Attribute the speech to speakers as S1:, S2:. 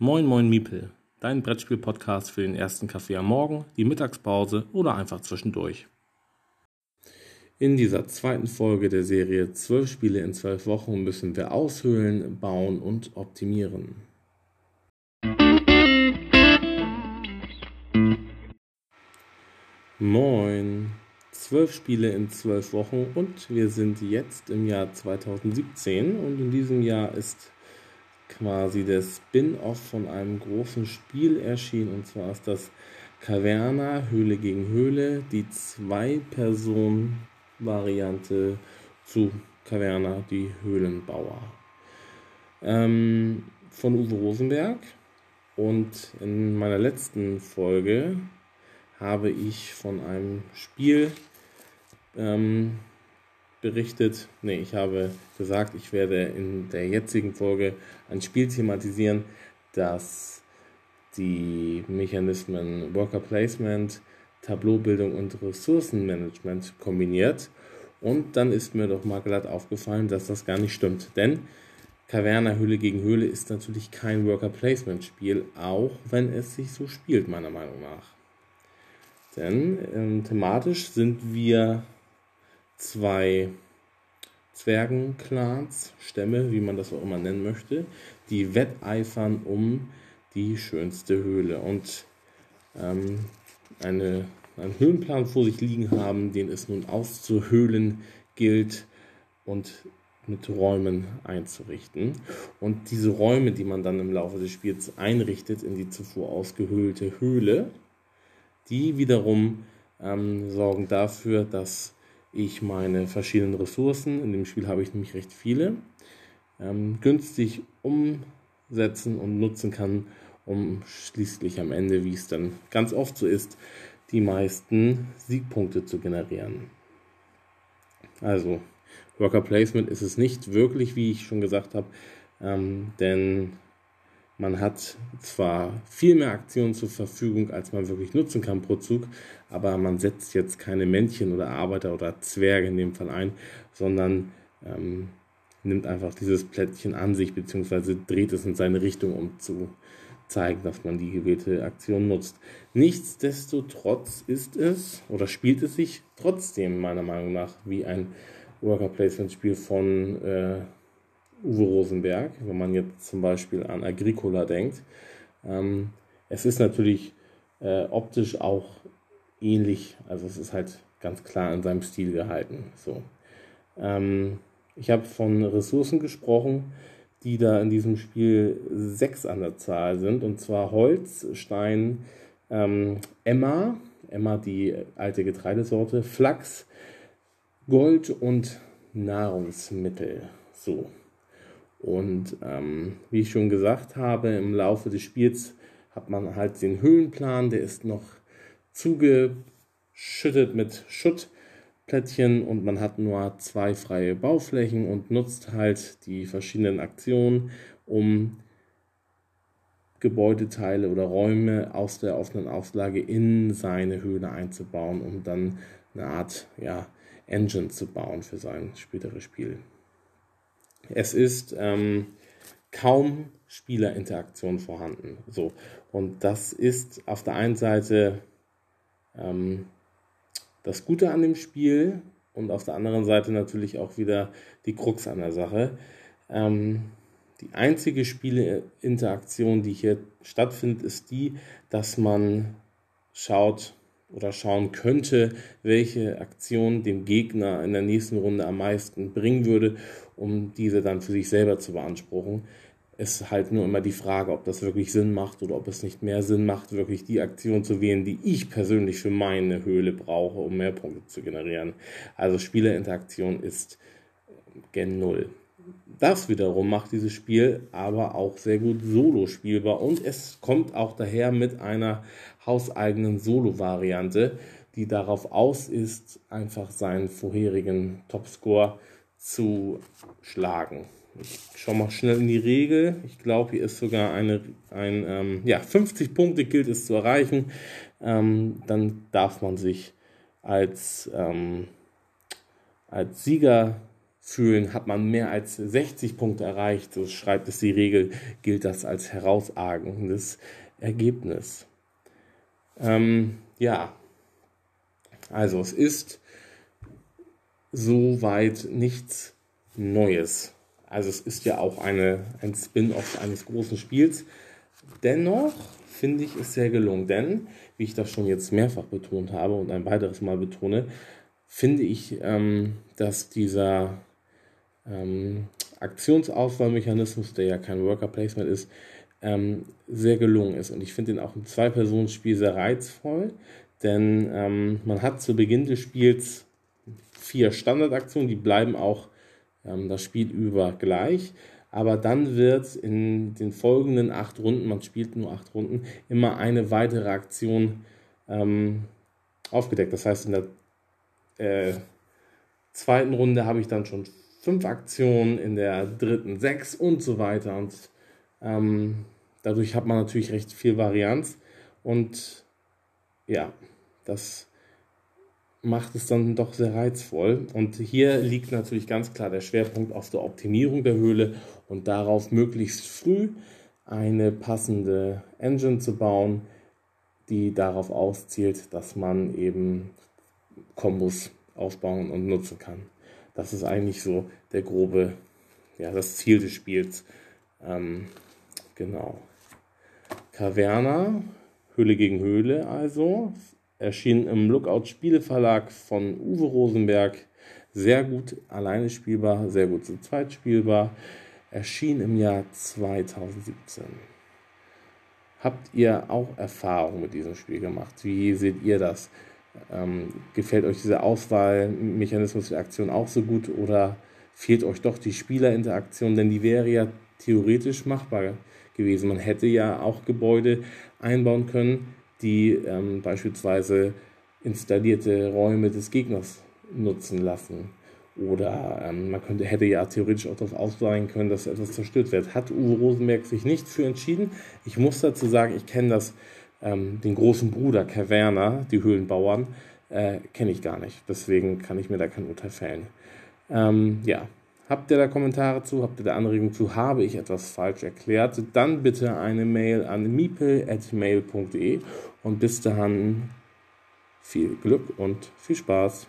S1: Moin Moin Miepel, dein Brettspiel-Podcast für den ersten Kaffee am Morgen, die Mittagspause oder einfach zwischendurch. In dieser zweiten Folge der Serie 12 Spiele in 12 Wochen müssen wir aushöhlen, bauen und optimieren. Moin, 12 Spiele in 12 Wochen und wir sind jetzt im Jahr 2017 und in diesem Jahr ist quasi der Spin-off von einem großen Spiel erschienen. Und zwar ist das Caverna Höhle gegen Höhle, die Zwei-Personen-Variante zu Caverna, die Höhlenbauer. Ähm, von Uwe Rosenberg. Und in meiner letzten Folge habe ich von einem Spiel ähm, berichtet, nee, ich habe gesagt, ich werde in der jetzigen Folge ein Spiel thematisieren, das die Mechanismen Worker Placement, Tableaubildung und Ressourcenmanagement kombiniert. Und dann ist mir doch mal glatt aufgefallen, dass das gar nicht stimmt. Denn Caverna Höhle gegen Höhle ist natürlich kein Worker Placement Spiel, auch wenn es sich so spielt, meiner Meinung nach. Denn ähm, thematisch sind wir zwei Zwergenclans, Stämme, wie man das auch immer nennen möchte, die wetteifern um die schönste Höhle und ähm, eine, einen Höhlenplan vor sich liegen haben, den es nun auszuhöhlen gilt und mit Räumen einzurichten. Und diese Räume, die man dann im Laufe des Spiels einrichtet in die zuvor ausgehöhlte Höhle, die wiederum ähm, sorgen dafür, dass ich meine verschiedenen Ressourcen, in dem Spiel habe ich nämlich recht viele, ähm, günstig umsetzen und nutzen kann, um schließlich am Ende, wie es dann ganz oft so ist, die meisten Siegpunkte zu generieren. Also, Worker Placement ist es nicht wirklich, wie ich schon gesagt habe, ähm, denn man hat zwar viel mehr Aktionen zur Verfügung, als man wirklich nutzen kann pro Zug, aber man setzt jetzt keine Männchen oder Arbeiter oder Zwerge in dem Fall ein, sondern ähm, nimmt einfach dieses Plättchen an sich, beziehungsweise dreht es in seine Richtung, um zu zeigen, dass man die gewählte Aktion nutzt. Nichtsdestotrotz ist es oder spielt es sich trotzdem meiner Meinung nach wie ein Worker Placement Spiel von äh, Uwe Rosenberg, wenn man jetzt zum Beispiel an Agricola denkt. Ähm, es ist natürlich äh, optisch auch ähnlich, also es ist halt ganz klar in seinem Stil gehalten. So. Ähm, ich habe von Ressourcen gesprochen, die da in diesem Spiel sechs an der Zahl sind, und zwar Holz, Stein, ähm, Emma, Emma die alte Getreidesorte, Flachs, Gold und Nahrungsmittel. So. Und ähm, wie ich schon gesagt habe, im Laufe des Spiels hat man halt den Höhlenplan, der ist noch zugeschüttet mit Schuttplättchen und man hat nur zwei freie Bauflächen und nutzt halt die verschiedenen Aktionen, um Gebäudeteile oder Räume aus der offenen Auslage in seine Höhle einzubauen, um dann eine Art ja, Engine zu bauen für sein späteres Spiel. Es ist ähm, kaum Spielerinteraktion vorhanden. So. Und das ist auf der einen Seite ähm, das Gute an dem Spiel und auf der anderen Seite natürlich auch wieder die Krux an der Sache. Ähm, die einzige Spieleinteraktion, die hier stattfindet, ist die, dass man schaut, oder schauen könnte, welche Aktion dem Gegner in der nächsten Runde am meisten bringen würde, um diese dann für sich selber zu beanspruchen. Es ist halt nur immer die Frage, ob das wirklich Sinn macht oder ob es nicht mehr Sinn macht, wirklich die Aktion zu wählen, die ich persönlich für meine Höhle brauche, um mehr Punkte zu generieren. Also Spielerinteraktion ist gen Null. Das wiederum macht dieses Spiel aber auch sehr gut solo spielbar und es kommt auch daher mit einer hauseigenen Solo-Variante, die darauf aus ist, einfach seinen vorherigen Topscore zu schlagen. Ich schaue mal schnell in die Regel. Ich glaube, hier ist sogar eine, ein, ähm, ja, 50 Punkte gilt es zu erreichen. Ähm, dann darf man sich als, ähm, als Sieger fühlen, hat man mehr als 60 Punkte erreicht, so schreibt es die Regel, gilt das als herausragendes Ergebnis. Ähm, ja, also es ist soweit nichts Neues. Also es ist ja auch eine, ein Spin-off eines großen Spiels. Dennoch finde ich es sehr gelungen, denn, wie ich das schon jetzt mehrfach betont habe und ein weiteres Mal betone, finde ich, ähm, dass dieser ähm, Aktionsauswahlmechanismus, der ja kein Worker Placement ist, ähm, sehr gelungen ist. Und ich finde ihn auch im Zwei-Personen-Spiel sehr reizvoll, denn ähm, man hat zu Beginn des Spiels vier Standardaktionen, die bleiben auch ähm, das Spiel über gleich. Aber dann wird in den folgenden acht Runden, man spielt nur acht Runden, immer eine weitere Aktion ähm, aufgedeckt. Das heißt, in der äh, zweiten Runde habe ich dann schon fünf Aktionen, in der dritten sechs und so weiter. Und ähm, dadurch hat man natürlich recht viel Varianz. Und ja, das macht es dann doch sehr reizvoll. Und hier liegt natürlich ganz klar der Schwerpunkt auf der Optimierung der Höhle und darauf möglichst früh eine passende Engine zu bauen, die darauf auszielt, dass man eben Kombos aufbauen und nutzen kann. Das ist eigentlich so der grobe, ja, das Ziel des Spiels. Ähm, genau. Caverna, Höhle gegen Höhle also, erschien im Lookout Spieleverlag von Uwe Rosenberg. Sehr gut alleine spielbar, sehr gut zu zweit spielbar. Erschien im Jahr 2017. Habt ihr auch Erfahrung mit diesem Spiel gemacht? Wie seht ihr das? Ähm, gefällt euch dieser Auswahlmechanismus der Aktion auch so gut oder fehlt euch doch die Spielerinteraktion? Denn die wäre ja theoretisch machbar gewesen. Man hätte ja auch Gebäude einbauen können, die ähm, beispielsweise installierte Räume des Gegners nutzen lassen. Oder ähm, man könnte, hätte ja theoretisch auch darauf ausleihen können, dass etwas zerstört wird. Hat Uwe Rosenberg sich nicht für entschieden. Ich muss dazu sagen, ich kenne das, ähm, den großen Bruder Caverna, die Höhlenbauern, äh, kenne ich gar nicht. Deswegen kann ich mir da kein Urteil fällen. Ähm, ja, Habt ihr da Kommentare zu? Habt ihr da Anregungen zu? Habe ich etwas falsch erklärt? Dann bitte eine Mail an miepel.mail.de und bis dahin viel Glück und viel Spaß.